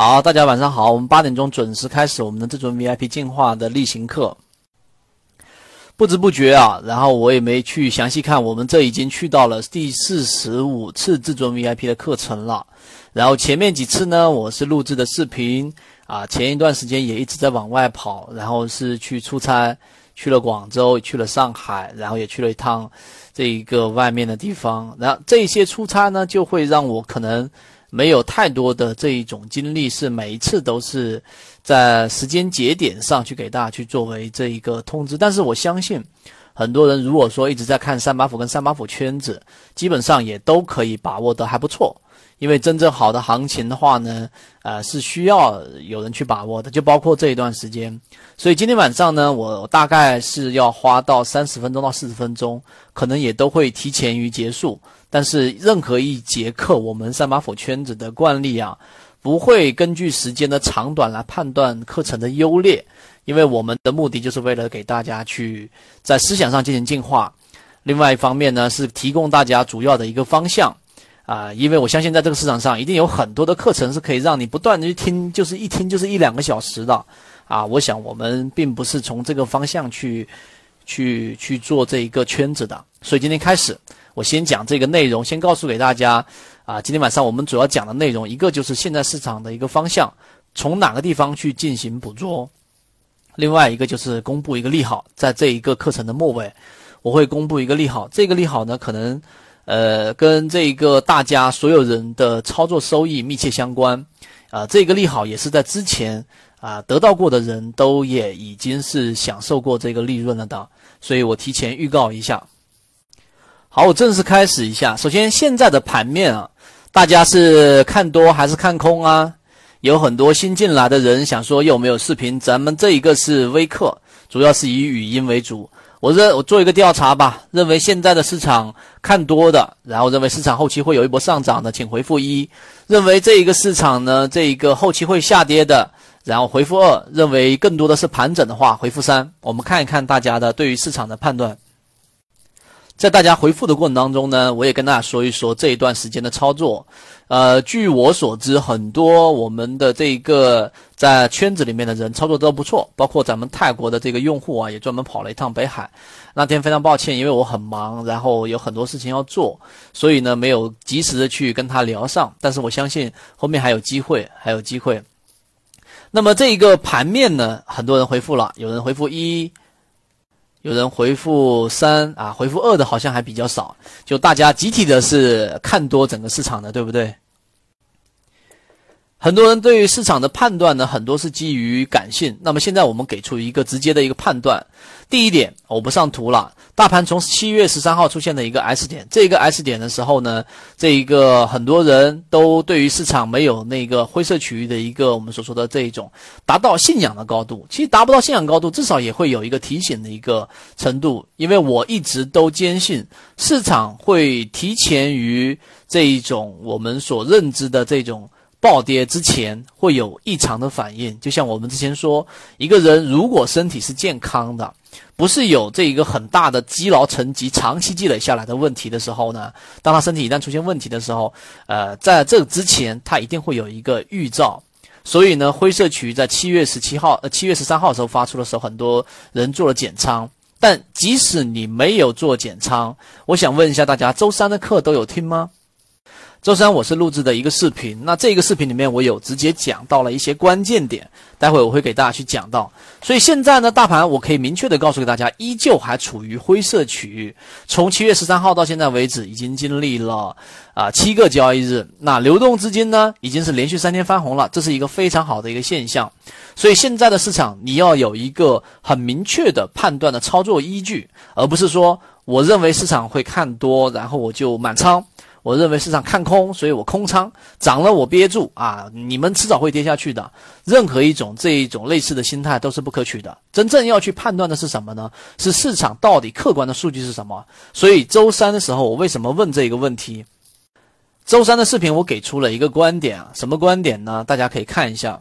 好，大家晚上好，我们八点钟准时开始我们的这尊 VIP 进化的例行课。不知不觉啊，然后我也没去详细看，我们这已经去到了第四十五次至尊 VIP 的课程了。然后前面几次呢，我是录制的视频啊，前一段时间也一直在往外跑，然后是去出差，去了广州，去了上海，然后也去了一趟这一个外面的地方。然后这些出差呢，就会让我可能。没有太多的这一种经历，是每一次都是在时间节点上去给大家去作为这一个通知。但是我相信，很多人如果说一直在看三把斧跟三把斧圈子，基本上也都可以把握的还不错。因为真正好的行情的话呢，呃，是需要有人去把握的，就包括这一段时间。所以今天晚上呢，我大概是要花到三十分钟到四十分钟，可能也都会提前于结束。但是任何一节课，我们三把斧圈子的惯例啊，不会根据时间的长短来判断课程的优劣，因为我们的目的就是为了给大家去在思想上进行进化。另外一方面呢，是提供大家主要的一个方向啊，因为我相信在这个市场上一定有很多的课程是可以让你不断的去听，就是一听就是一两个小时的啊。我想我们并不是从这个方向去去去做这一个圈子的，所以今天开始。我先讲这个内容，先告诉给大家啊，今天晚上我们主要讲的内容，一个就是现在市场的一个方向，从哪个地方去进行捕捉；另外一个就是公布一个利好，在这一个课程的末尾，我会公布一个利好。这个利好呢，可能呃跟这一个大家所有人的操作收益密切相关啊。这个利好也是在之前啊得到过的人都也已经是享受过这个利润了的，所以我提前预告一下。好，我正式开始一下。首先，现在的盘面啊，大家是看多还是看空啊？有很多新进来的人想说有没有视频？咱们这一个是微课，主要是以语音为主。我认我做一个调查吧，认为现在的市场看多的，然后认为市场后期会有一波上涨的，请回复一；认为这一个市场呢，这一个后期会下跌的，然后回复二；认为更多的是盘整的话，回复三。我们看一看大家的对于市场的判断。在大家回复的过程当中呢，我也跟大家说一说这一段时间的操作。呃，据我所知，很多我们的这个在圈子里面的人操作都不错，包括咱们泰国的这个用户啊，也专门跑了一趟北海。那天非常抱歉，因为我很忙，然后有很多事情要做，所以呢没有及时的去跟他聊上。但是我相信后面还有机会，还有机会。那么这一个盘面呢，很多人回复了，有人回复一。有人回复三啊，回复二的好像还比较少，就大家集体的是看多整个市场的，对不对？很多人对于市场的判断呢，很多是基于感性。那么现在我们给出一个直接的一个判断。第一点，我不上图了。大盘从七月十三号出现的一个 S 点，这个 S 点的时候呢，这一个很多人都对于市场没有那个灰色区域的一个我们所说的这一种达到信仰的高度。其实达不到信仰高度，至少也会有一个提醒的一个程度。因为我一直都坚信，市场会提前于这一种我们所认知的这种。暴跌之前会有异常的反应，就像我们之前说，一个人如果身体是健康的，不是有这一个很大的积劳成疾、长期积累下来的问题的时候呢，当他身体一旦出现问题的时候，呃，在这之前他一定会有一个预兆。所以呢，灰色区域在七月十七号、呃七月十三号的时候发出的时候，很多人做了减仓。但即使你没有做减仓，我想问一下大家，周三的课都有听吗？周三我是录制的一个视频，那这个视频里面我有直接讲到了一些关键点，待会我会给大家去讲到。所以现在呢，大盘我可以明确的告诉给大家，依旧还处于灰色区域。从七月十三号到现在为止，已经经历了啊七个交易日，那流动资金呢已经是连续三天翻红了，这是一个非常好的一个现象。所以现在的市场你要有一个很明确的判断的操作依据，而不是说我认为市场会看多，然后我就满仓。我认为市场看空，所以我空仓涨了我憋住啊！你们迟早会跌下去的。任何一种这一种类似的心态都是不可取的。真正要去判断的是什么呢？是市场到底客观的数据是什么？所以周三的时候，我为什么问这个问题？周三的视频我给出了一个观点啊，什么观点呢？大家可以看一下。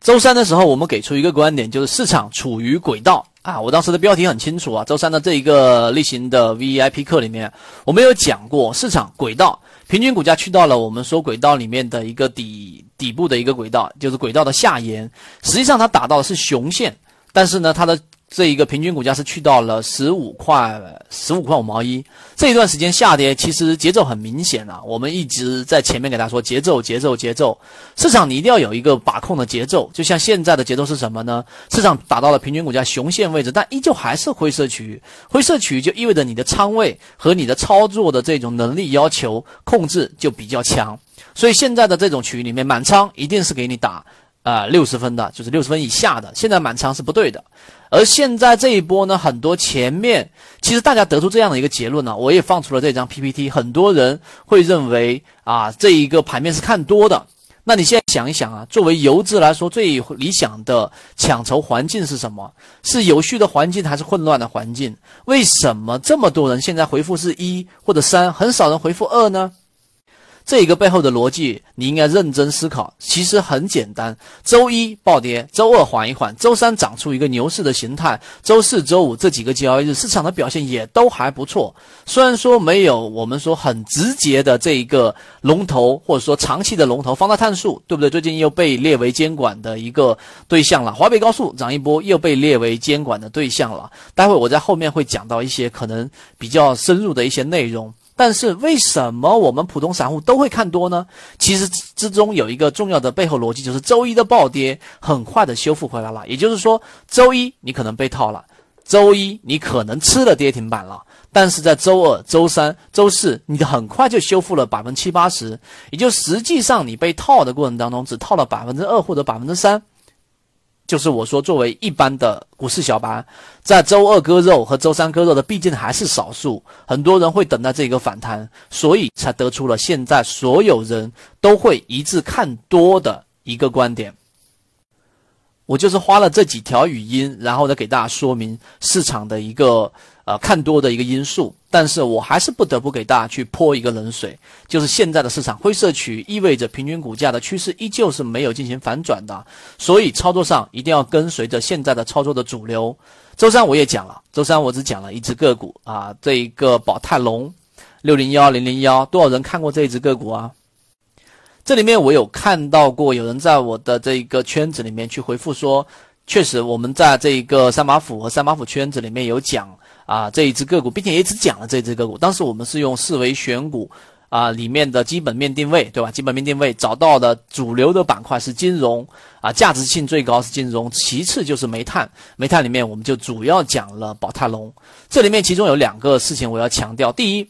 周三的时候，我们给出一个观点，就是市场处于轨道。啊，我当时的标题很清楚啊。周三的这一个例行的 VIP 课里面，我们有讲过市场轨道平均股价去到了我们说轨道里面的一个底底部的一个轨道，就是轨道的下沿，实际上它打到的是熊线，但是呢，它的。这一个平均股价是去到了十五块十五块五毛一，这一段时间下跌其实节奏很明显啊。我们一直在前面给大家说节奏节奏节奏，市场你一定要有一个把控的节奏。就像现在的节奏是什么呢？市场达到了平均股价熊线位置，但依旧还是灰色区域。灰色区域就意味着你的仓位和你的操作的这种能力要求控制就比较强。所以现在的这种区域里面满仓一定是给你打。啊，六十分的，就是六十分以下的，现在满仓是不对的。而现在这一波呢，很多前面其实大家得出这样的一个结论呢，我也放出了这张 PPT，很多人会认为啊，这一个盘面是看多的。那你现在想一想啊，作为游资来说，最理想的抢筹环境是什么？是有序的环境还是混乱的环境？为什么这么多人现在回复是一或者三，很少人回复二呢？这一个背后的逻辑，你应该认真思考。其实很简单：周一暴跌，周二缓一缓，周三长出一个牛市的形态，周四周五这几个交易日市场的表现也都还不错。虽然说没有我们说很直接的这一个龙头，或者说长期的龙头方大碳素，对不对？最近又被列为监管的一个对象了。华北高速涨一波，又被列为监管的对象了。待会我在后面会讲到一些可能比较深入的一些内容。但是为什么我们普通散户都会看多呢？其实之中有一个重要的背后逻辑，就是周一的暴跌很快的修复回来了。也就是说，周一你可能被套了，周一你可能吃了跌停板了，但是在周二、周三、周四，你很快就修复了百分之七八十，也就实际上你被套的过程当中，只套了百分之二或者百分之三。就是我说，作为一般的股市小白，在周二割肉和周三割肉的，毕竟还是少数。很多人会等待这个反弹，所以才得出了现在所有人都会一致看多的一个观点。我就是花了这几条语音，然后呢，给大家说明市场的一个。呃，看多的一个因素，但是我还是不得不给大家去泼一个冷水，就是现在的市场灰色区意味着平均股价的趋势依旧是没有进行反转的，所以操作上一定要跟随着现在的操作的主流。周三我也讲了，周三我只讲了一只个股啊，这一个宝泰龙六零幺零零幺，多少人看过这一只个股啊？这里面我有看到过有人在我的这一个圈子里面去回复说，确实我们在这一个三马府和三马府圈子里面有讲。啊，这一只个股，并且也只讲了这只个股。当时我们是用四维选股啊里面的基本面定位，对吧？基本面定位找到的主流的板块是金融啊，价值性最高是金融，其次就是煤炭。煤炭里面我们就主要讲了宝泰隆。这里面其中有两个事情我要强调：第一，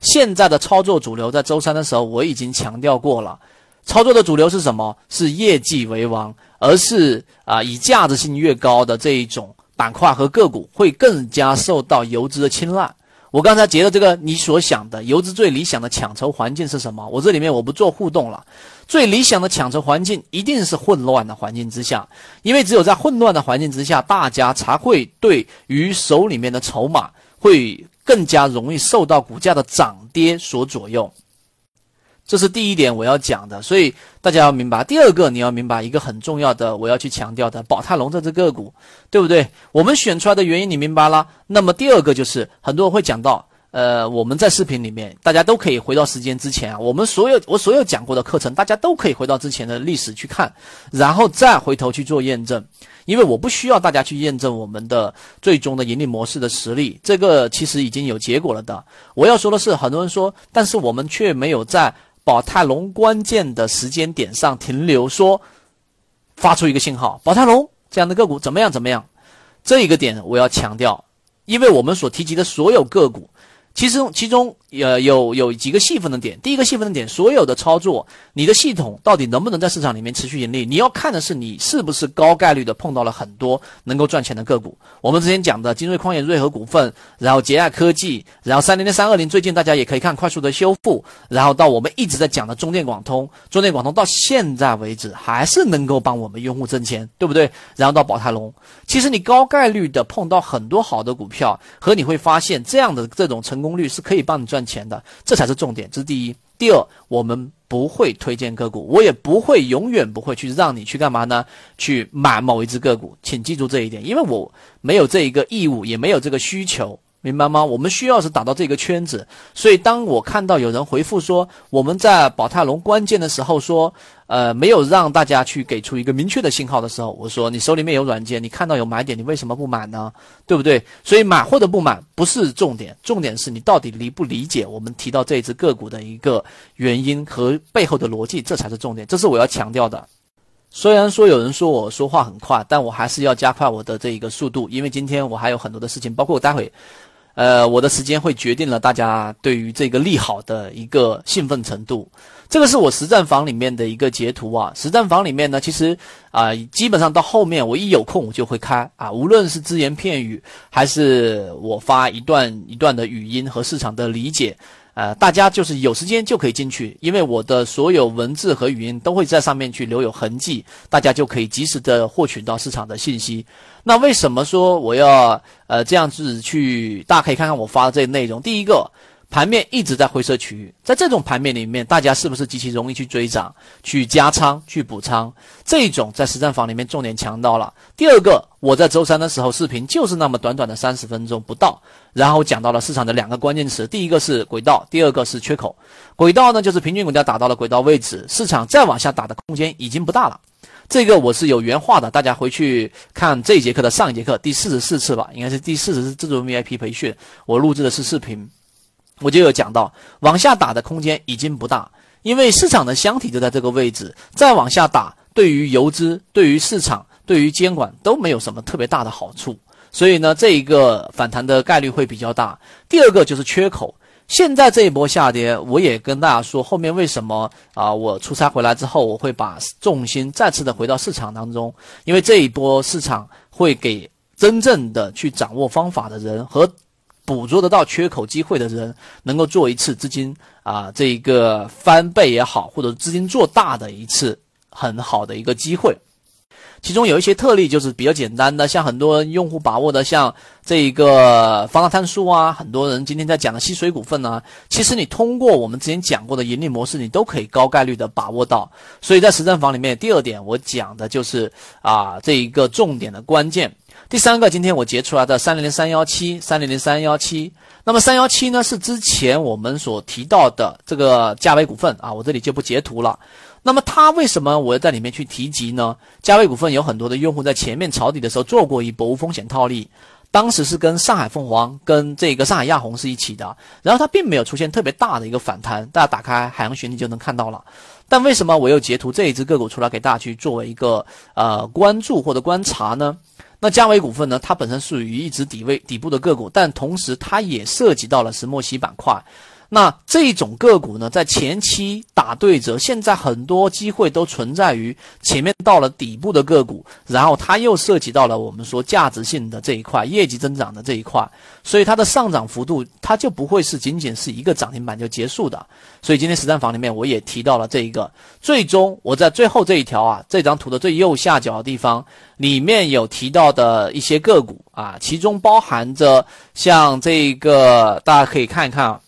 现在的操作主流在周三的时候我已经强调过了，操作的主流是什么？是业绩为王，而是啊以价值性越高的这一种。板块和个股会更加受到游资的青睐。我刚才截的这个，你所想的游资最理想的抢筹环境是什么？我这里面我不做互动了。最理想的抢筹环境一定是混乱的环境之下，因为只有在混乱的环境之下，大家才会对于手里面的筹码会更加容易受到股价的涨跌所左右。这是第一点我要讲的，所以大家要明白。第二个，你要明白一个很重要的，我要去强调的，宝泰龙这只个股，对不对？我们选出来的原因你明白了。那么第二个就是很多人会讲到，呃，我们在视频里面，大家都可以回到时间之前啊，我们所有我所有讲过的课程，大家都可以回到之前的历史去看，然后再回头去做验证。因为我不需要大家去验证我们的最终的盈利模式的实力，这个其实已经有结果了的。我要说的是，很多人说，但是我们却没有在。宝泰隆关键的时间点上停留，说发出一个信号，宝泰隆这样的个股怎么样？怎么样？这一个点我要强调，因为我们所提及的所有个股。其中其中呃有有几个细分的点，第一个细分的点，所有的操作，你的系统到底能不能在市场里面持续盈利？你要看的是你是不是高概率的碰到了很多能够赚钱的个股。我们之前讲的金瑞矿业、瑞和股份，然后捷亚科技，然后三零零三二零，最近大家也可以看快速的修复，然后到我们一直在讲的中电广通，中电广通到现在为止还是能够帮我们用户挣钱，对不对？然后到宝泰龙，其实你高概率的碰到很多好的股票，和你会发现这样的这种成。功率是可以帮你赚赚钱的，这才是重点，这是第一。第二，我们不会推荐个股，我也不会永远不会去让你去干嘛呢？去买某一只个股，请记住这一点，因为我没有这一个义务，也没有这个需求。明白吗？我们需要是打到这个圈子。所以当我看到有人回复说我们在宝泰龙关键的时候说，呃，没有让大家去给出一个明确的信号的时候，我说你手里面有软件，你看到有买点，你为什么不买呢？对不对？所以买或者不买不是重点，重点是你到底理不理解我们提到这只个股的一个原因和背后的逻辑，这才是重点，这是我要强调的。虽然说有人说我说话很快，但我还是要加快我的这一个速度，因为今天我还有很多的事情，包括我待会。呃，我的时间会决定了大家对于这个利好的一个兴奋程度。这个是我实战房里面的一个截图啊。实战房里面呢，其实啊，基本上到后面我一有空我就会开啊，无论是只言片语，还是我发一段一段的语音和市场的理解。呃，大家就是有时间就可以进去，因为我的所有文字和语音都会在上面去留有痕迹，大家就可以及时的获取到市场的信息。那为什么说我要呃这样子去？大家可以看看我发的这些内容。第一个。盘面一直在灰色区域，在这种盘面里面，大家是不是极其容易去追涨、去加仓、去补仓？这种在实战房里面重点强调了。第二个，我在周三的时候视频就是那么短短的三十分钟不到，然后讲到了市场的两个关键词，第一个是轨道，第二个是缺口。轨道呢，就是平均股价打到了轨道位置，市场再往下打的空间已经不大了。这个我是有原话的，大家回去看这一节课的上一节课第四十四次吧，应该是第四十次自助 VIP 培训，我录制的是视频。我就有讲到，往下打的空间已经不大，因为市场的箱体就在这个位置，再往下打，对于游资、对于市场、对于监管都没有什么特别大的好处，所以呢，这一个反弹的概率会比较大。第二个就是缺口，现在这一波下跌，我也跟大家说，后面为什么啊？我出差回来之后，我会把重心再次的回到市场当中，因为这一波市场会给真正的去掌握方法的人和。捕捉得到缺口机会的人，能够做一次资金啊，这一个翻倍也好，或者资金做大的一次很好的一个机会。其中有一些特例就是比较简单的，像很多用户把握的，像这一个方大碳素啊，很多人今天在讲的吸水股份呢，其实你通过我们之前讲过的盈利模式，你都可以高概率的把握到。所以在实战房里面，第二点我讲的就是啊，这一个重点的关键。第三个，今天我截出来的三零零三幺七，三零零三幺七。那么三幺七呢，是之前我们所提到的这个价位股份啊，我这里就不截图了。那么它为什么我要在里面去提及呢？价位股份有很多的用户在前面抄底的时候做过一波无风险套利，当时是跟上海凤凰、跟这个上海亚虹是一起的，然后它并没有出现特别大的一个反弹，大家打开海洋学你就能看到了。但为什么我又截图这一只个股出来给大家去作为一个呃关注或者观察呢？那嘉维股份呢？它本身属于一直底位底部的个股，但同时它也涉及到了石墨烯板块。那这种个股呢，在前期打对折，现在很多机会都存在于前面到了底部的个股，然后它又涉及到了我们说价值性的这一块、业绩增长的这一块，所以它的上涨幅度它就不会是仅仅是一个涨停板就结束的。所以今天实战房里面我也提到了这一个，最终我在最后这一条啊，这张图的最右下角的地方里面有提到的一些个股啊，其中包含着像这个，大家可以看一看啊。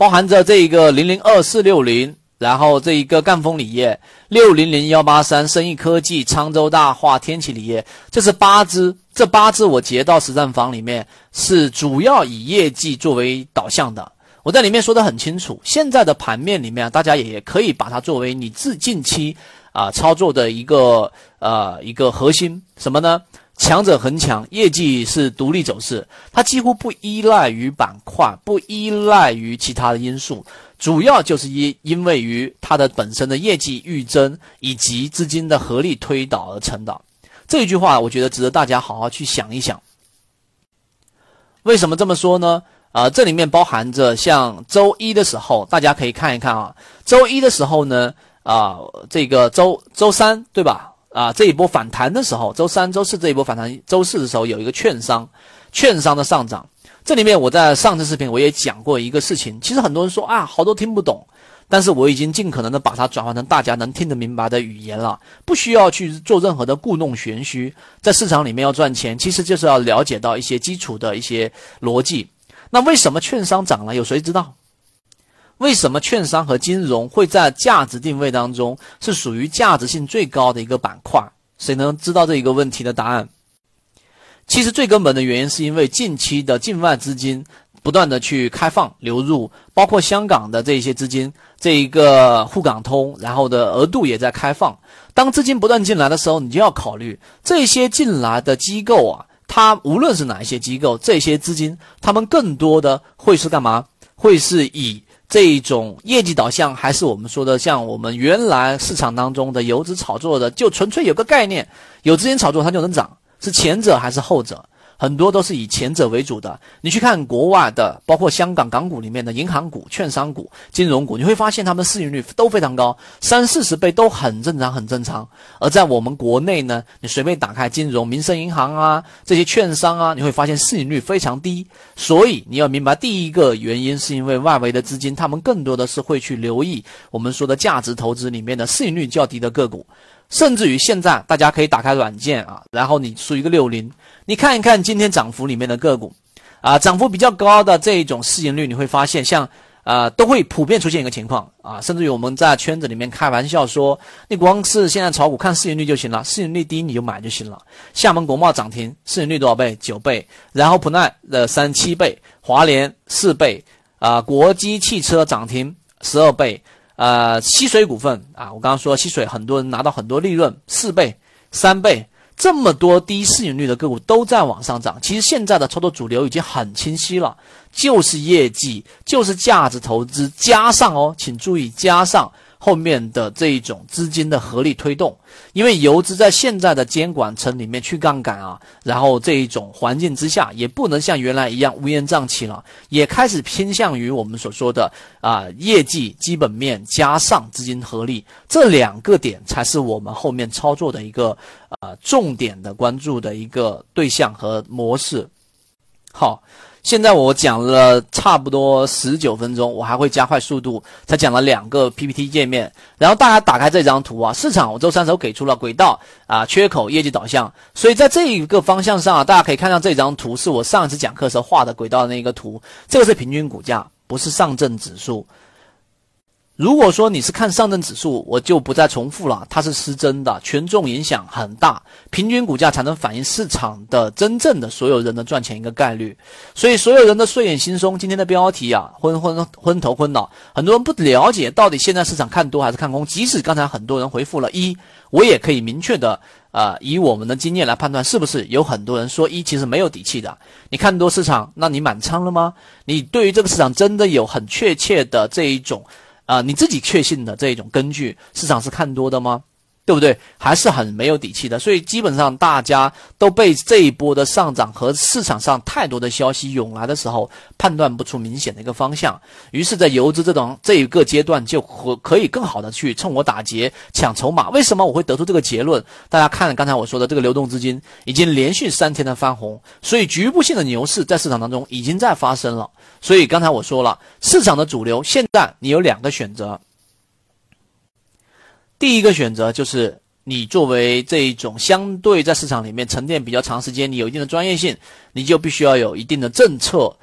包含着这一个零零二四六零，然后这一个赣锋锂业六零零幺八三，生意科技、沧州大化、天齐锂业，这是八只，这八只我截到实战房里面是主要以业绩作为导向的。我在里面说的很清楚，现在的盘面里面，大家也可以把它作为你自近期啊操作的一个呃一个核心，什么呢？强者恒强，业绩是独立走势，它几乎不依赖于板块，不依赖于其他的因素，主要就是因因为于它的本身的业绩预增以及资金的合力推导而成的。这一句话，我觉得值得大家好好去想一想。为什么这么说呢？啊，这里面包含着像周一的时候，大家可以看一看啊，周一的时候呢，啊，这个周周三对吧？啊，这一波反弹的时候，周三、周四这一波反弹，周四的时候有一个券商，券商的上涨。这里面我在上次视频我也讲过一个事情，其实很多人说啊，好多听不懂，但是我已经尽可能的把它转换成大家能听得明白的语言了，不需要去做任何的故弄玄虚。在市场里面要赚钱，其实就是要了解到一些基础的一些逻辑。那为什么券商涨了？有谁知道？为什么券商和金融会在价值定位当中是属于价值性最高的一个板块？谁能知道这一个问题的答案？其实最根本的原因是因为近期的境外资金不断的去开放流入，包括香港的这些资金，这一个沪港通，然后的额度也在开放。当资金不断进来的时候，你就要考虑这些进来的机构啊，它无论是哪一些机构，这些资金，他们更多的会是干嘛？会是以这一种业绩导向，还是我们说的像我们原来市场当中的游资炒作的，就纯粹有个概念，有资金炒作它就能涨。是前者还是后者？很多都是以前者为主的。你去看国外的，包括香港港股里面的银行股、券商股、金融股，你会发现它们市盈率都非常高，三四十倍都很正常，很正常。而在我们国内呢，你随便打开金融、民生银行啊这些券商啊，你会发现市盈率非常低。所以你要明白，第一个原因是因为外围的资金，他们更多的是会去留意我们说的价值投资里面的市盈率较低的个股。甚至于现在，大家可以打开软件啊，然后你输一个六零，你看一看今天涨幅里面的个股，啊，涨幅比较高的这一种市盈率，你会发现像啊，都会普遍出现一个情况啊，甚至于我们在圈子里面开玩笑说，你光是现在炒股看市盈率就行了，市盈率低你就买就行了。厦门国贸涨停，市盈率多少倍？九倍。然后普奈的三七倍，华联四倍，啊，国际汽车涨停十二倍。呃，溪水股份啊，我刚刚说溪水，很多人拿到很多利润，四倍、三倍，这么多低市盈率的个股都在往上涨。其实现在的操作主流已经很清晰了，就是业绩，就是价值投资，加上哦，请注意加上。后面的这一种资金的合力推动，因为游资在现在的监管层里面去杠杆啊，然后这一种环境之下，也不能像原来一样乌烟瘴气了，也开始偏向于我们所说的啊业绩基本面加上资金合力这两个点，才是我们后面操作的一个呃重点的关注的一个对象和模式。好。现在我讲了差不多十九分钟，我还会加快速度，才讲了两个 PPT 界面。然后大家打开这张图啊，市场我周三时候给出了轨道啊，缺口业绩导向。所以在这一个方向上啊，大家可以看到这张图是我上一次讲课时候画的轨道的那个图，这个是平均股价，不是上证指数。如果说你是看上证指数，我就不再重复了，它是失真的，权重影响很大，平均股价才能反映市场的真正的所有人的赚钱一个概率。所以所有人的睡眼惺忪，今天的标题啊，昏昏昏头昏脑，很多人不了解到底现在市场看多还是看空。即使刚才很多人回复了一，我也可以明确的啊，以我们的经验来判断，是不是有很多人说一其实没有底气的。你看多市场，那你满仓了吗？你对于这个市场真的有很确切的这一种？啊，你自己确信的这种根据，市场是看多的吗？对不对？还是很没有底气的，所以基本上大家都被这一波的上涨和市场上太多的消息涌来的时候，判断不出明显的一个方向。于是，在游资这种这一个阶段，就可可以更好的去趁我打劫抢筹码。为什么我会得出这个结论？大家看刚才我说的这个流动资金已经连续三天的翻红，所以局部性的牛市在市场当中已经在发生了。所以刚才我说了，市场的主流现在你有两个选择。第一个选择就是你作为这一种相对在市场里面沉淀比较长时间，你有一定的专业性，你就必须要有一定的政策。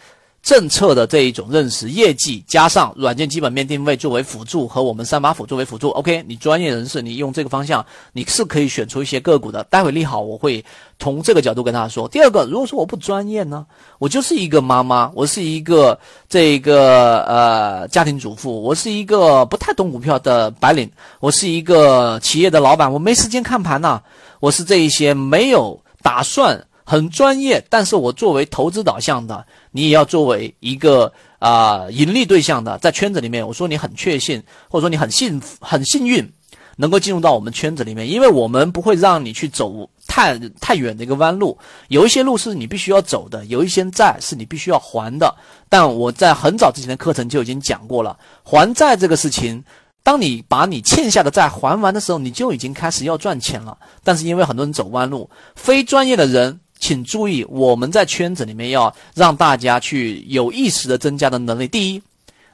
政策的这一种认识，业绩加上软件基本面定位作为辅助和我们三把斧作为辅助，OK，你专业人士，你用这个方向，你是可以选出一些个股的。待会利好我会从这个角度跟大家说。第二个，如果说我不专业呢，我就是一个妈妈，我是一个这个呃家庭主妇，我是一个不太懂股票的白领，我是一个企业的老板，我没时间看盘呐，我是这一些没有打算。很专业，但是我作为投资导向的，你也要作为一个啊盈利对象的，在圈子里面，我说你很确信，或者说你很幸福很幸运，能够进入到我们圈子里面，因为我们不会让你去走太太远的一个弯路，有一些路是你必须要走的，有一些债是你必须要还的。但我在很早之前的课程就已经讲过了，还债这个事情，当你把你欠下的债还完的时候，你就已经开始要赚钱了。但是因为很多人走弯路，非专业的人。请注意，我们在圈子里面要让大家去有意识的增加的能力。第一，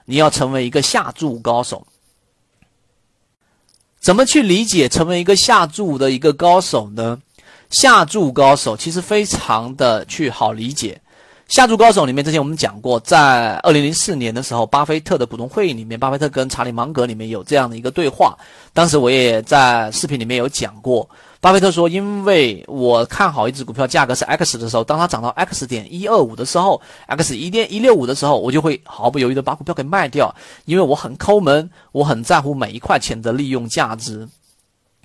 你要成为一个下注高手。怎么去理解成为一个下注的一个高手呢？下注高手其实非常的去好理解。下注高手里面，之前我们讲过，在二零零四年的时候，巴菲特的股东会议里面，巴菲特跟查理芒格里面有这样的一个对话。当时我也在视频里面有讲过。巴菲特说，因为我看好一只股票价格是 X 的时候，当它涨到 X 点一二五的时候，X 一点一六五的时候，我就会毫不犹豫的把股票给卖掉，因为我很抠门，我很在乎每一块钱的利用价值。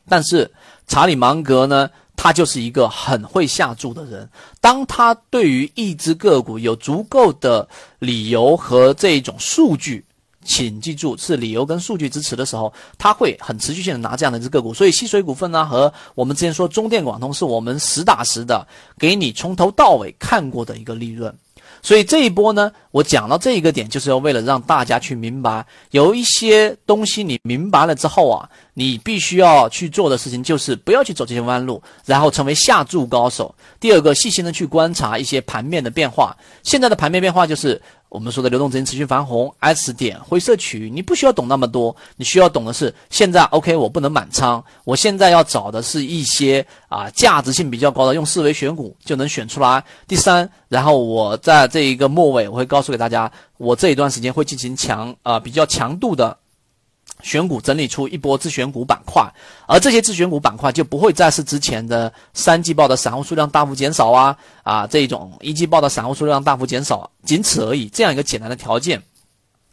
但是查理芒格呢，他就是一个很会下注的人。当他对于一只个股有足够的理由和这种数据，请记住是理由跟数据支持的时候，他会很持续性的拿这样的一只个股。所以，西水股份呢和我们之前说中电广通，是我们实打实的给你从头到尾看过的一个利润。所以这一波呢，我讲到这一个点，就是要为了让大家去明白，有一些东西你明白了之后啊，你必须要去做的事情就是不要去走这些弯路，然后成为下注高手。第二个，细心的去观察一些盘面的变化。现在的盘面变化就是。我们说的流动资金持续翻红，S 点灰色区域，你不需要懂那么多，你需要懂的是现在 OK，我不能满仓，我现在要找的是一些啊价值性比较高的，用四维选股就能选出来。第三，然后我在这一个末尾，我会告诉给大家，我这一段时间会进行强啊比较强度的。选股整理出一波自选股板块，而这些自选股板块就不会再是之前的三季报的散户数量大幅减少啊啊这种一季报的散户数量大幅减少，仅此而已。这样一个简单的条件，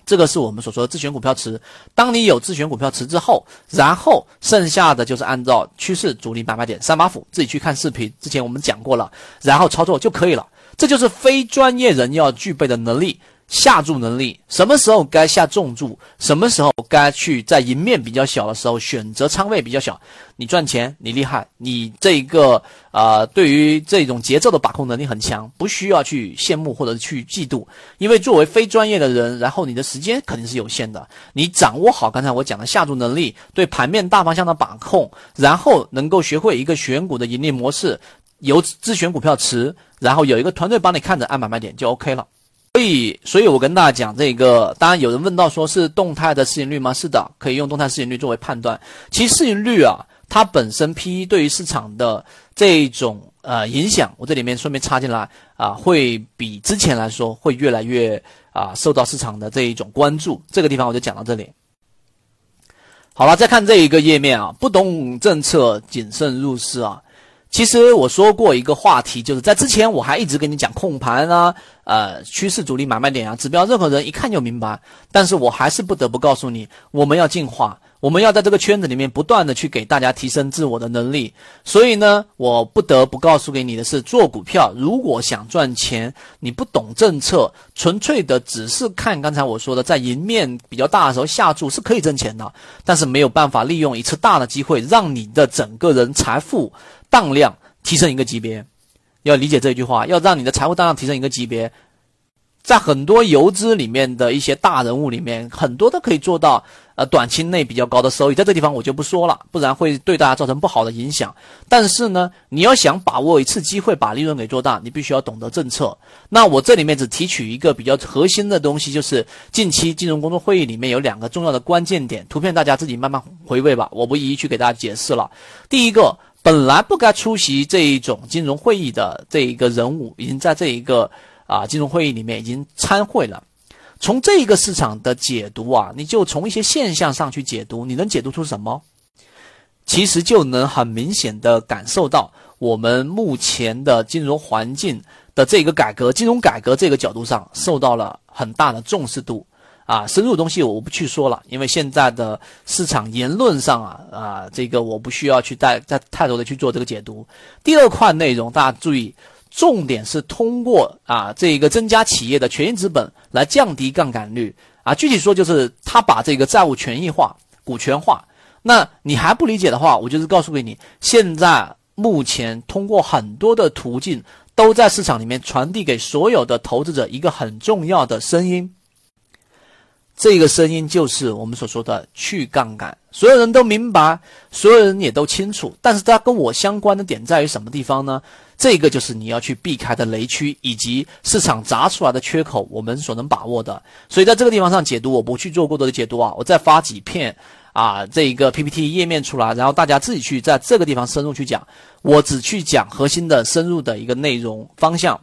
这个是我们所说的自选股票池。当你有自选股票池之后，然后剩下的就是按照趋势、主力、买卖点三把斧，自己去看视频。之前我们讲过了，然后操作就可以了。这就是非专业人要具备的能力。下注能力，什么时候该下重注，什么时候该去在赢面比较小的时候选择仓位比较小，你赚钱，你厉害，你这一个呃，对于这种节奏的把控能力很强，不需要去羡慕或者去嫉妒，因为作为非专业的人，然后你的时间肯定是有限的，你掌握好刚才我讲的下注能力，对盘面大方向的把控，然后能够学会一个选股的盈利模式，有自选股票池，然后有一个团队帮你看着按买卖点就 OK 了。所以，所以我跟大家讲这个，当然有人问到说是动态的市盈率吗？是的，可以用动态市盈率作为判断。其实市盈率啊，它本身 P/E 对于市场的这种呃影响，我这里面顺便插进来啊，会比之前来说会越来越啊受到市场的这一种关注。这个地方我就讲到这里。好了，再看这一个页面啊，不懂政策，谨慎入市啊。其实我说过一个话题，就是在之前我还一直跟你讲控盘啊，呃，趋势主力买卖点啊，指标，任何人一看就明白。但是我还是不得不告诉你，我们要进化，我们要在这个圈子里面不断的去给大家提升自我的能力。所以呢，我不得不告诉给你的是，做股票如果想赚钱，你不懂政策，纯粹的只是看刚才我说的，在赢面比较大的时候下注是可以挣钱的，但是没有办法利用一次大的机会，让你的整个人财富。当量提升一个级别，要理解这句话，要让你的财务当量提升一个级别，在很多游资里面的一些大人物里面，很多都可以做到呃短期内比较高的收益，在这地方我就不说了，不然会对大家造成不好的影响。但是呢，你要想把握一次机会把利润给做大，你必须要懂得政策。那我这里面只提取一个比较核心的东西，就是近期金融工作会议里面有两个重要的关键点，图片大家自己慢慢回味吧，我不一一去给大家解释了。第一个。本来不该出席这一种金融会议的这一个人物，已经在这一个啊金融会议里面已经参会了。从这一个市场的解读啊，你就从一些现象上去解读，你能解读出什么？其实就能很明显的感受到我们目前的金融环境的这个改革，金融改革这个角度上受到了很大的重视度。啊，深入东西我不去说了，因为现在的市场言论上啊啊，这个我不需要去带再太多的去做这个解读。第二块内容大家注意，重点是通过啊这个增加企业的权益资本来降低杠杆率啊，具体说就是他把这个债务权益化、股权化。那你还不理解的话，我就是告诉给你，现在目前通过很多的途径都在市场里面传递给所有的投资者一个很重要的声音。这个声音就是我们所说的去杠杆，所有人都明白，所有人也都清楚。但是它跟我相关的点在于什么地方呢？这个就是你要去避开的雷区，以及市场砸出来的缺口，我们所能把握的。所以在这个地方上解读，我不去做过多的解读啊，我再发几片啊这一个 PPT 页面出来，然后大家自己去在这个地方深入去讲，我只去讲核心的深入的一个内容方向。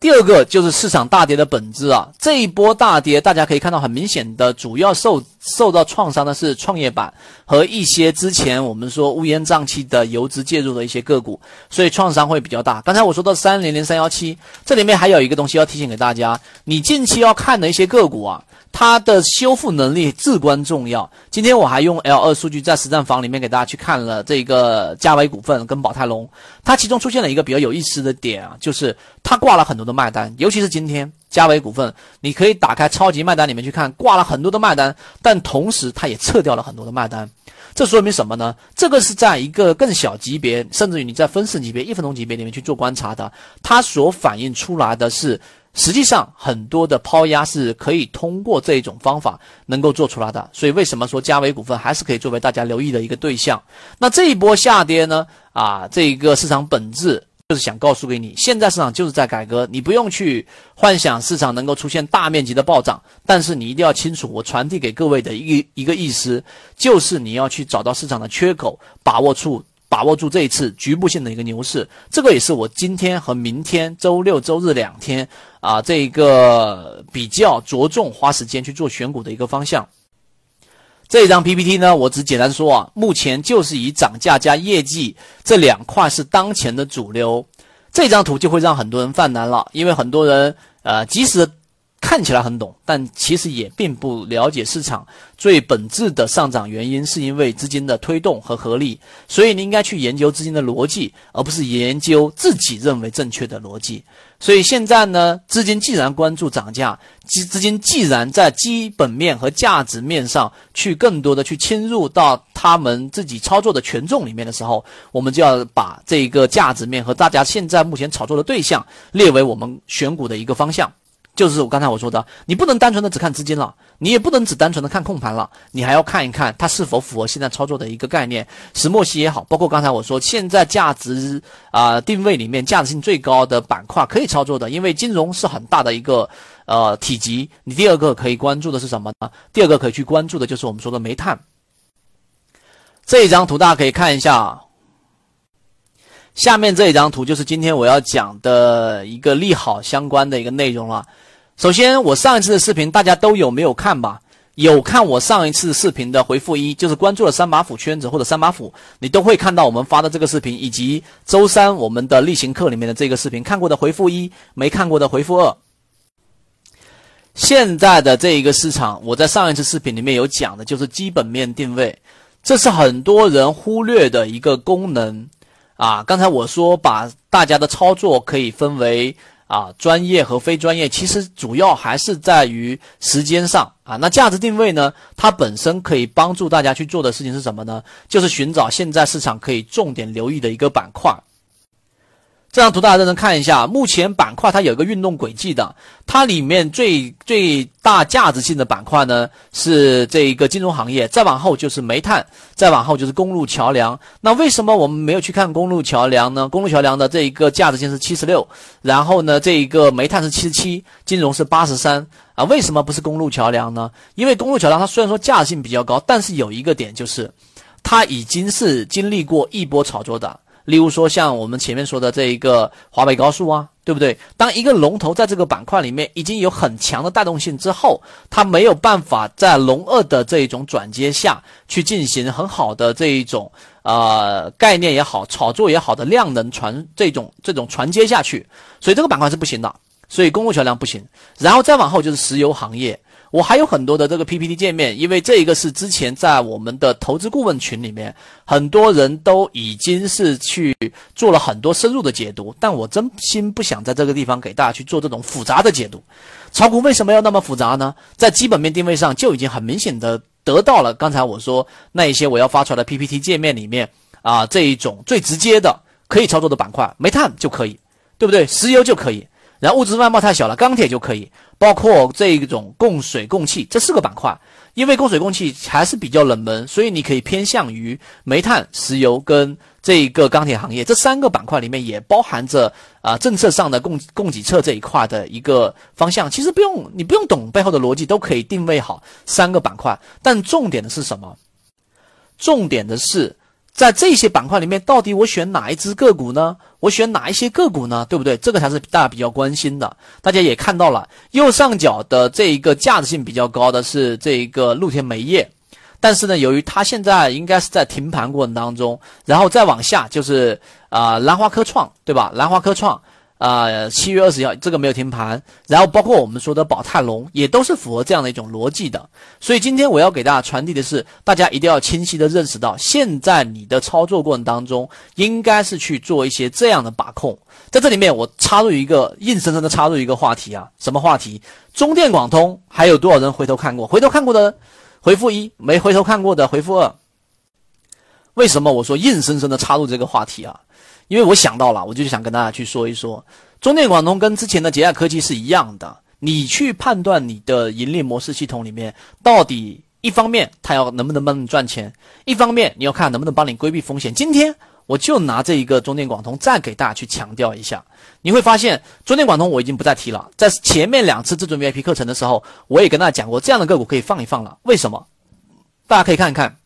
第二个就是市场大跌的本质啊，这一波大跌，大家可以看到很明显的主要受受到创伤的是创业板和一些之前我们说乌烟瘴气的游资介入的一些个股，所以创伤会比较大。刚才我说到三零零三幺七，这里面还有一个东西要提醒给大家，你近期要看的一些个股啊。它的修复能力至关重要。今天我还用 L 二数据在实战房里面给大家去看了这个嘉维股份跟宝泰隆，它其中出现了一个比较有意思的点啊，就是它挂了很多的卖单，尤其是今天嘉维股份，你可以打开超级卖单里面去看，挂了很多的卖单，但同时它也撤掉了很多的卖单，这说明什么呢？这个是在一个更小级别，甚至于你在分时级别、一分钟级别里面去做观察的，它所反映出来的是。实际上，很多的抛压是可以通过这种方法能够做出来的。所以，为什么说嘉维股份还是可以作为大家留意的一个对象？那这一波下跌呢？啊，这个市场本质就是想告诉给你，现在市场就是在改革，你不用去幻想市场能够出现大面积的暴涨，但是你一定要清楚，我传递给各位的一一个意思，就是你要去找到市场的缺口，把握住。把握住这一次局部性的一个牛市，这个也是我今天和明天周六周日两天啊，这一个比较着重花时间去做选股的一个方向。这张 PPT 呢，我只简单说啊，目前就是以涨价加业绩这两块是当前的主流。这张图就会让很多人犯难了，因为很多人呃，即使。看起来很懂，但其实也并不了解市场最本质的上涨原因，是因为资金的推动和合力。所以你应该去研究资金的逻辑，而不是研究自己认为正确的逻辑。所以现在呢，资金既然关注涨价，资资金既然在基本面和价值面上去更多的去侵入到他们自己操作的权重里面的时候，我们就要把这个价值面和大家现在目前炒作的对象列为我们选股的一个方向。就是我刚才我说的，你不能单纯的只看资金了，你也不能只单纯的看控盘了，你还要看一看它是否符合现在操作的一个概念。石墨烯也好，包括刚才我说现在价值啊定位里面价值性最高的板块可以操作的，因为金融是很大的一个呃体积。你第二个可以关注的是什么呢？第二个可以去关注的就是我们说的煤炭。这一张图大家可以看一下，下面这一张图就是今天我要讲的一个利好相关的一个内容了。首先，我上一次的视频大家都有没有看吧？有看我上一次视频的回复一，就是关注了三把斧圈子或者三把斧，你都会看到我们发的这个视频，以及周三我们的例行课里面的这个视频。看过的回复一，没看过的回复二。现在的这一个市场，我在上一次视频里面有讲的，就是基本面定位，这是很多人忽略的一个功能啊。刚才我说把大家的操作可以分为。啊，专业和非专业其实主要还是在于时间上啊。那价值定位呢？它本身可以帮助大家去做的事情是什么呢？就是寻找现在市场可以重点留意的一个板块。这张图大家认真看一下，目前板块它有一个运动轨迹的，它里面最最大价值性的板块呢是这一个金融行业，再往后就是煤炭，再往后就是公路桥梁。那为什么我们没有去看公路桥梁呢？公路桥梁的这一个价值性是七十六，然后呢这一个煤炭是七十七，金融是八十三啊？为什么不是公路桥梁呢？因为公路桥梁它虽然说价值性比较高，但是有一个点就是，它已经是经历过一波炒作的。例如说，像我们前面说的这一个华北高速啊，对不对？当一个龙头在这个板块里面已经有很强的带动性之后，它没有办法在龙二的这一种转接下去进行很好的这一种呃概念也好、炒作也好的量能传这种这种传接下去，所以这个板块是不行的。所以公共桥梁不行，然后再往后就是石油行业。我还有很多的这个 PPT 界面，因为这一个是之前在我们的投资顾问群里面，很多人都已经是去做了很多深入的解读，但我真心不想在这个地方给大家去做这种复杂的解读。炒股为什么要那么复杂呢？在基本面定位上就已经很明显的得到了刚才我说那一些我要发出来的 PPT 界面里面啊这一种最直接的可以操作的板块，煤炭就可以，对不对？石油就可以。然后物质外贸太小了，钢铁就可以，包括这一种供水供气这四个板块，因为供水供气还是比较冷门，所以你可以偏向于煤炭、石油跟这一个钢铁行业这三个板块里面也包含着啊政策上的供供给侧这一块的一个方向。其实不用你不用懂背后的逻辑，都可以定位好三个板块。但重点的是什么？重点的是。在这些板块里面，到底我选哪一只个股呢？我选哪一些个股呢？对不对？这个才是大家比较关心的。大家也看到了，右上角的这一个价值性比较高的是这一个露天煤业，但是呢，由于它现在应该是在停盘过程当中，然后再往下就是啊兰花科创，对吧？兰花科创。啊，七月二十号这个没有停盘，然后包括我们说的宝泰隆也都是符合这样的一种逻辑的。所以今天我要给大家传递的是，大家一定要清晰的认识到，现在你的操作过程当中应该是去做一些这样的把控。在这里面，我插入一个硬生生的插入一个话题啊，什么话题？中电广通还有多少人回头看过？回头看过的回复一，没回头看过的回复二。为什么我说硬生生的插入这个话题啊？因为我想到了，我就想跟大家去说一说，中电广通跟之前的捷亚科技是一样的。你去判断你的盈利模式系统里面，到底一方面它要能不能帮你赚钱，一方面你要看能不能帮你规避风险。今天我就拿这一个中电广通再给大家去强调一下，你会发现中电广通我已经不再提了，在前面两次至尊 VIP 课程的时候，我也跟大家讲过，这样的个股可以放一放了。为什么？大家可以看一看，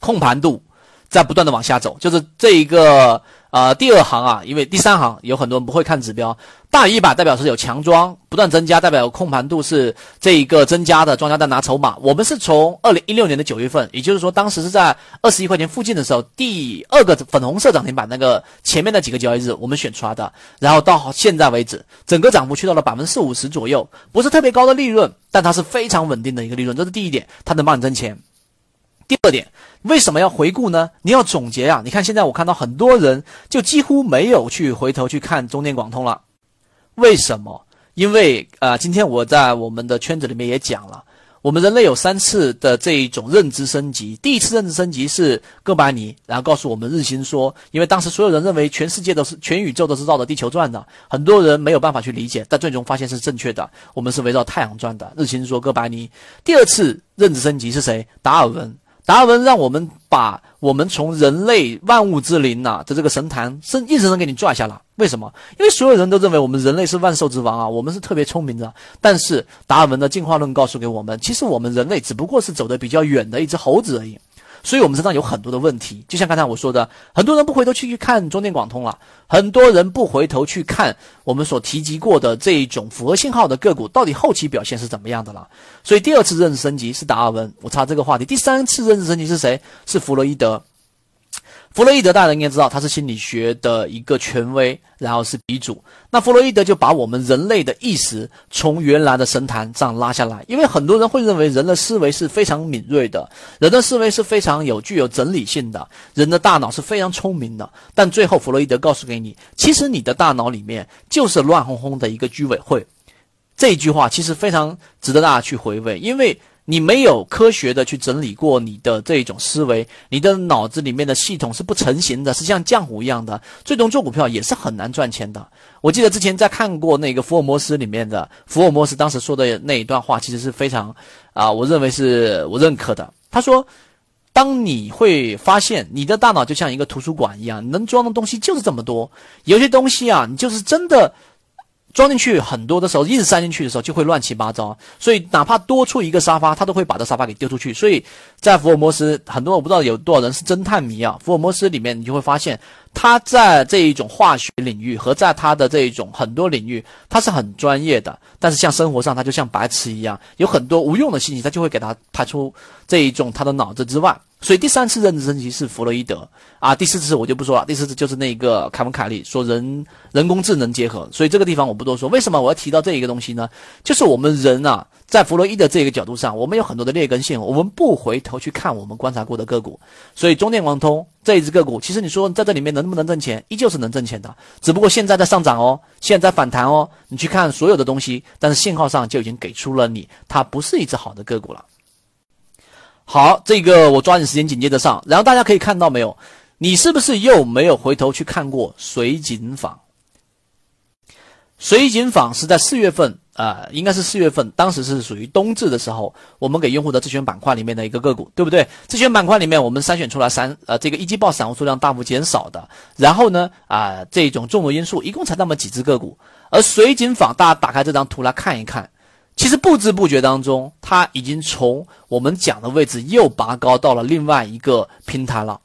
控盘度在不断的往下走，就是这一个。啊，第二行啊，因为第三行有很多人不会看指标，大于一百代表是有强庄不断增加，代表控盘度是这一个增加的，庄家在拿筹码。我们是从二零一六年的九月份，也就是说当时是在二十一块钱附近的时候，第二个粉红色涨停板那个前面的几个交易日我们选出来的，然后到现在为止，整个涨幅去到了百分之四五十左右，不是特别高的利润，但它是非常稳定的一个利润，这是第一点，它能帮你挣钱。第二点，为什么要回顾呢？你要总结啊！你看现在我看到很多人就几乎没有去回头去看中电广通了，为什么？因为啊，今天我在我们的圈子里面也讲了，我们人类有三次的这一种认知升级。第一次认知升级是哥白尼，然后告诉我们日心说，因为当时所有人认为全世界都是全宇宙都是绕着地球转的，很多人没有办法去理解，但最终发现是正确的，我们是围绕太阳转的。日心说哥白尼。第二次认知升级是谁？达尔文。达尔文让我们把我们从人类万物之灵呐的这个神坛是硬生生给你拽下来。为什么？因为所有人都认为我们人类是万兽之王啊，我们是特别聪明的。但是达尔文的进化论告诉给我们，其实我们人类只不过是走的比较远的一只猴子而已。所以，我们身上有很多的问题，就像刚才我说的，很多人不回头去去看中电广通了，很多人不回头去看我们所提及过的这一种符合信号的个股到底后期表现是怎么样的了。所以，第二次认识升级是达尔文，我插这个话题。第三次认识升级是谁？是弗洛伊德。弗洛伊德，大家应该知道，他是心理学的一个权威，然后是鼻祖。那弗洛伊德就把我们人类的意识从原来的神坛上拉下来，因为很多人会认为人的思维是非常敏锐的，人的思维是非常有具有整理性的，人的大脑是非常聪明的。但最后，弗洛伊德告诉给你，其实你的大脑里面就是乱哄哄的一个居委会。这一句话其实非常值得大家去回味，因为。你没有科学的去整理过你的这种思维，你的脑子里面的系统是不成型的，是像浆糊一样的，最终做股票也是很难赚钱的。我记得之前在看过那个福尔摩斯里面的福尔摩斯当时说的那一段话，其实是非常啊，我认为是我认可的。他说，当你会发现你的大脑就像一个图书馆一样，能装的东西就是这么多，有些东西啊，你就是真的。装进去很多的时候，硬塞进去的时候就会乱七八糟，所以哪怕多出一个沙发，他都会把这沙发给丢出去。所以在福尔摩斯，很多我不知道有多少人是侦探迷啊。福尔摩斯里面，你就会发现他在这一种化学领域和在他的这一种很多领域，他是很专业的。但是像生活上，他就像白痴一样，有很多无用的信息，他就会给他排出这一种他的脑子之外。所以第三次认知升级是弗洛伊德啊，第四次我就不说了。第四次就是那个凯文凯利说人人工智能结合，所以这个地方我不多说。为什么我要提到这一个东西呢？就是我们人啊，在弗洛伊德这个角度上，我们有很多的劣根性，我们不回头去看我们观察过的个股。所以中电网通这一只个股，其实你说在这里面能不能挣钱，依旧是能挣钱的，只不过现在在上涨哦，现在在反弹哦。你去看所有的东西，但是信号上就已经给出了你，它不是一只好的个股了。好，这个我抓紧时间紧接着上，然后大家可以看到没有？你是不是又没有回头去看过水井坊？水井坊是在四月份呃，应该是四月份，当时是属于冬至的时候，我们给用户的自选板块里面的一个个股，对不对？自选板块里面我们筛选出来三呃，这个一季报散户数量大幅减少的，然后呢啊，这种众多因素，一共才那么几只个股，而水井坊，大家打开这张图来看一看。其实不知不觉当中，它已经从我们讲的位置又拔高到了另外一个平台了。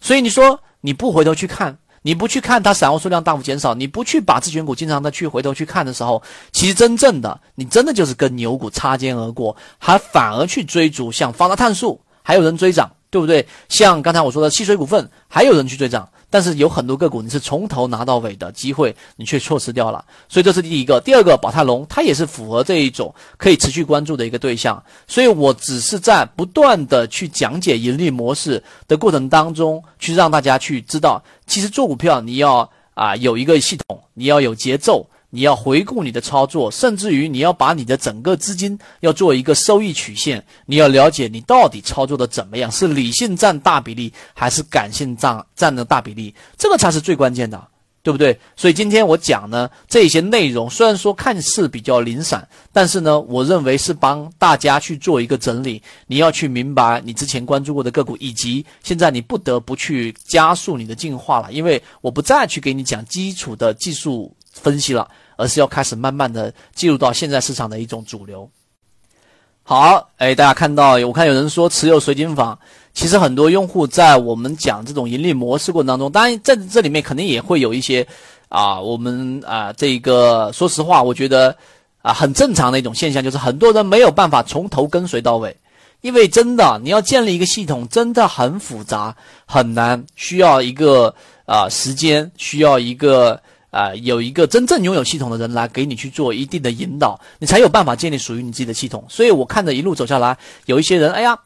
所以你说你不回头去看，你不去看它散户数量大幅减少，你不去把自选股经常的去回头去看的时候，其实真正的你真的就是跟牛股擦肩而过，还反而去追逐像方达碳素，还有人追涨，对不对？像刚才我说的汽水股份，还有人去追涨。但是有很多个股你是从头拿到尾的机会，你却错失掉了，所以这是第一个。第二个，宝泰龙它也是符合这一种可以持续关注的一个对象，所以我只是在不断的去讲解盈利模式的过程当中，去让大家去知道，其实做股票你要啊有一个系统，你要有节奏。你要回顾你的操作，甚至于你要把你的整个资金要做一个收益曲线，你要了解你到底操作的怎么样，是理性占大比例，还是感性占占的大比例，这个才是最关键的，对不对？所以今天我讲呢这些内容，虽然说看似比较零散，但是呢，我认为是帮大家去做一个整理。你要去明白你之前关注过的个股，以及现在你不得不去加速你的进化了，因为我不再去给你讲基础的技术分析了。而是要开始慢慢的进入到现在市场的一种主流。好，哎，大家看到，我看有人说持有水晶坊，其实很多用户在我们讲这种盈利模式过程当中，当然在这里面肯定也会有一些啊，我们啊这个说实话，我觉得啊很正常的一种现象，就是很多人没有办法从头跟随到尾，因为真的你要建立一个系统真的很复杂很难，需要一个啊时间，需要一个。啊，有一个真正拥有系统的人来给你去做一定的引导，你才有办法建立属于你自己的系统。所以我看着一路走下来，有一些人，哎呀。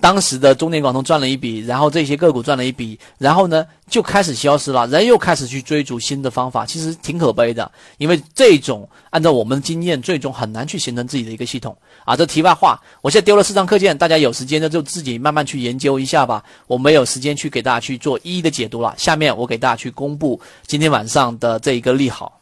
当时的中电广通赚了一笔，然后这些个股赚了一笔，然后呢就开始消失了，人又开始去追逐新的方法，其实挺可悲的。因为这种按照我们的经验，最终很难去形成自己的一个系统啊。这题外话，我现在丢了四张课件，大家有时间呢就自己慢慢去研究一下吧。我没有时间去给大家去做一一的解读了。下面我给大家去公布今天晚上的这一个利好。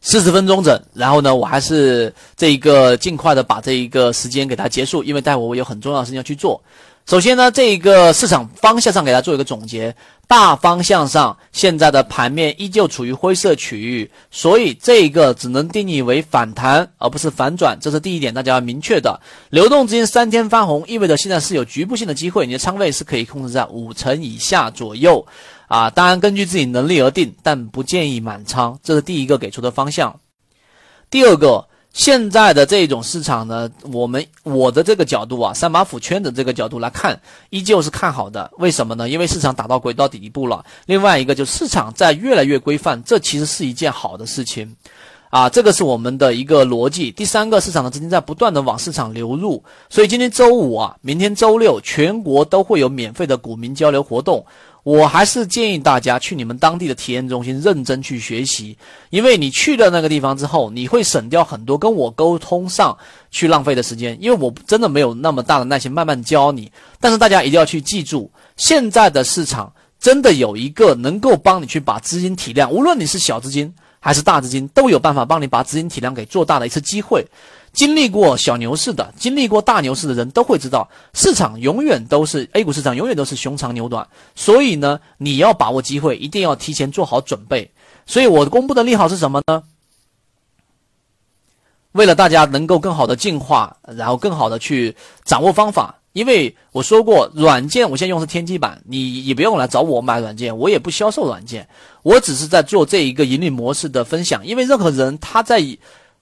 四十分钟整，然后呢，我还是这一个尽快的把这一个时间给它结束，因为待会我有很重要的事情要去做。首先呢，这一个市场方向上给大家做一个总结，大方向上现在的盘面依旧处于灰色区域，所以这一个只能定义为反弹，而不是反转，这是第一点，大家要明确的。流动资金三天翻红，意味着现在是有局部性的机会，你的仓位是可以控制在五成以下左右。啊，当然根据自己能力而定，但不建议满仓，这是第一个给出的方向。第二个，现在的这种市场呢，我们我的这个角度啊，三把斧圈的这个角度来看，依旧是看好的。为什么呢？因为市场打到轨道底部了。另外一个就是市场在越来越规范，这其实是一件好的事情。啊，这个是我们的一个逻辑。第三个，市场的资金在不断的往市场流入，所以今天周五啊，明天周六，全国都会有免费的股民交流活动。我还是建议大家去你们当地的体验中心认真去学习，因为你去了那个地方之后，你会省掉很多跟我沟通上去浪费的时间，因为我真的没有那么大的耐心慢慢教你。但是大家一定要去记住，现在的市场真的有一个能够帮你去把资金体量，无论你是小资金还是大资金，都有办法帮你把资金体量给做大的一次机会。经历过小牛市的，经历过大牛市的人都会知道，市场永远都是 A 股市场，永远都是熊长牛短。所以呢，你要把握机会，一定要提前做好准备。所以我公布的利好是什么呢？为了大家能够更好的进化，然后更好的去掌握方法。因为我说过，软件我现在用的是天机版，你也不用来找我买软件，我也不销售软件，我只是在做这一个盈利模式的分享。因为任何人他在。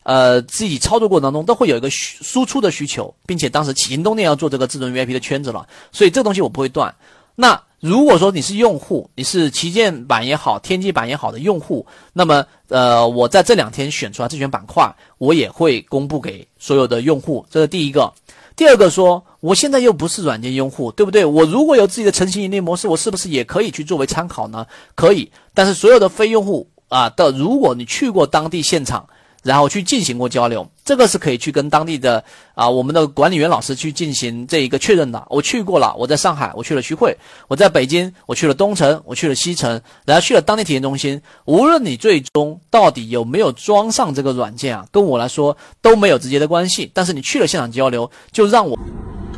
呃，自己操作过程当中都会有一个需输出的需求，并且当时启动念要做这个至尊 VIP 的圈子了，所以这东西我不会断。那如果说你是用户，你是旗舰版也好，天机版也好的用户，那么呃，我在这两天选出来自选板块，我也会公布给所有的用户。这是第一个。第二个说，我现在又不是软件用户，对不对？我如果有自己的成型盈利模式，我是不是也可以去作为参考呢？可以。但是所有的非用户啊的，如果你去过当地现场。然后去进行过交流，这个是可以去跟当地的啊我们的管理员老师去进行这一个确认的。我去过了，我在上海，我去了徐汇，我在北京，我去了东城，我去了西城，然后去了当地体验中心。无论你最终到底有没有装上这个软件啊，跟我来说都没有直接的关系。但是你去了现场交流，就让我。